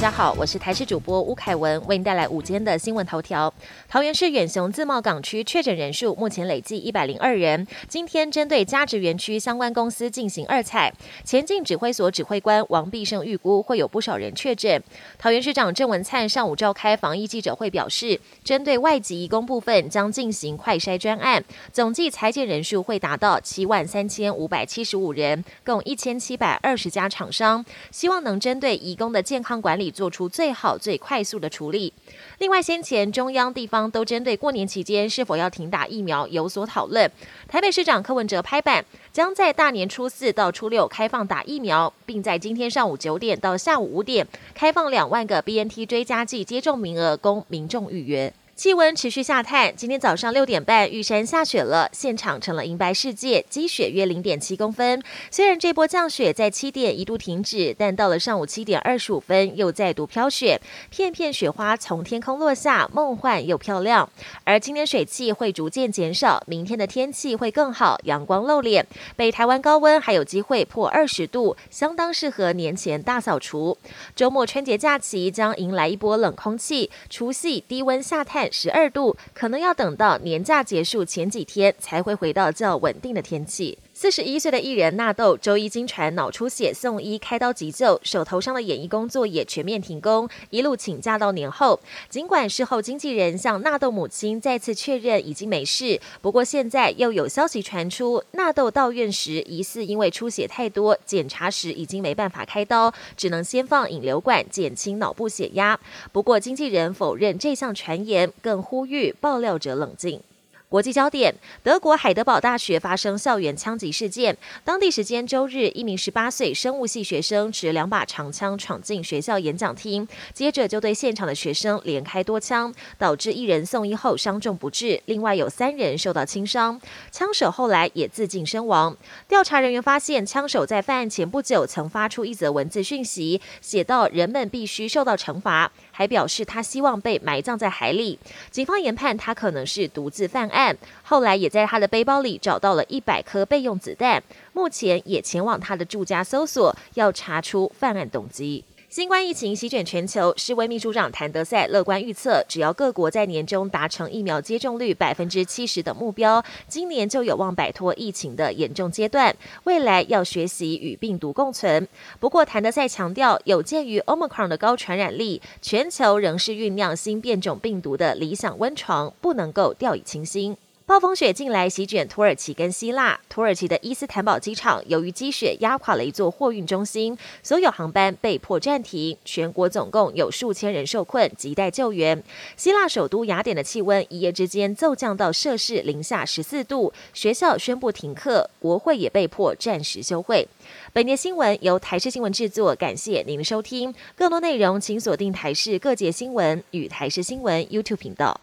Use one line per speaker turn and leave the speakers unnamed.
家好，我是台视主播吴凯文，为您带来午间的新闻头条。桃园市远雄自贸港区确诊人数目前累计一百零二人。今天针对嘉职园区相关公司进行二采，前进指挥所指挥官王必胜预估会有不少人确诊。桃园市长郑文灿上午召开防疫记者会，表示针对外籍移工部分将进行快筛专案，总计裁减人数会达到七万三千五百七十五人，共一千七百二十家厂商，希望能针对移工的健康管理做出最好、最快速的处理。另外，先前中央、地方都针对过年期间是否要停打疫苗有所讨论。台北市长柯文哲拍板，将在大年初四到初六开放打疫苗，并在今天上午九点到下午五点开放两万个 BNT 追加剂接种名额，供民众预约。气温持续下探，今天早上六点半，玉山下雪了，现场成了银白世界，积雪约零点七公分。虽然这波降雪在七点一度停止，但到了上午七点二十五分又再度飘雪，片片雪花从天空落下，梦幻又漂亮。而今天水汽会逐渐减少，明天的天气会更好，阳光露脸，北台湾高温还有机会破二十度，相当适合年前大扫除。周末春节假期将迎来一波冷空气，除夕低温下探。十二度，可能要等到年假结束前几天才会回到较稳定的天气。四十一岁的艺人纳豆周一经传脑出血送医开刀急救，手头上的演艺工作也全面停工，一路请假到年后。尽管事后经纪人向纳豆母亲再次确认已经没事，不过现在又有消息传出，纳豆到院时疑似因为出血太多，检查时已经没办法开刀，只能先放引流管减轻脑部血压。不过经纪人否认这项传言，更呼吁爆料者冷静。国际焦点：德国海德堡大学发生校园枪击事件。当地时间周日，一名十八岁生物系学生持两把长枪闯进学校演讲厅，接着就对现场的学生连开多枪，导致一人送医后伤重不治，另外有三人受到轻伤。枪手后来也自尽身亡。调查人员发现，枪手在犯案前不久曾发出一则文字讯息，写到人们必须受到惩罚，还表示他希望被埋葬在海里。警方研判他可能是独自犯案。案后来也在他的背包里找到了一百颗备用子弹，目前也前往他的住家搜索，要查出犯案动机。新冠疫情席卷全球，世卫秘书长谭德赛乐观预测，只要各国在年中达成疫苗接种率百分之七十的目标，今年就有望摆脱疫情的严重阶段。未来要学习与病毒共存。不过，谭德赛强调，有鉴于 Omicron 的高传染力，全球仍是酝酿新变种病毒的理想温床，不能够掉以轻心。暴风雪近来席卷土耳其跟希腊，土耳其的伊斯坦堡机场由于积雪压垮了一座货运中心，所有航班被迫暂停，全国总共有数千人受困，亟待救援。希腊首都雅典的气温一夜之间骤降到摄氏零下十四度，学校宣布停课，国会也被迫暂时休会。本节新闻由台视新闻制作，感谢您的收听。更多内容请锁定台视各界新闻与台视新闻 YouTube 频道。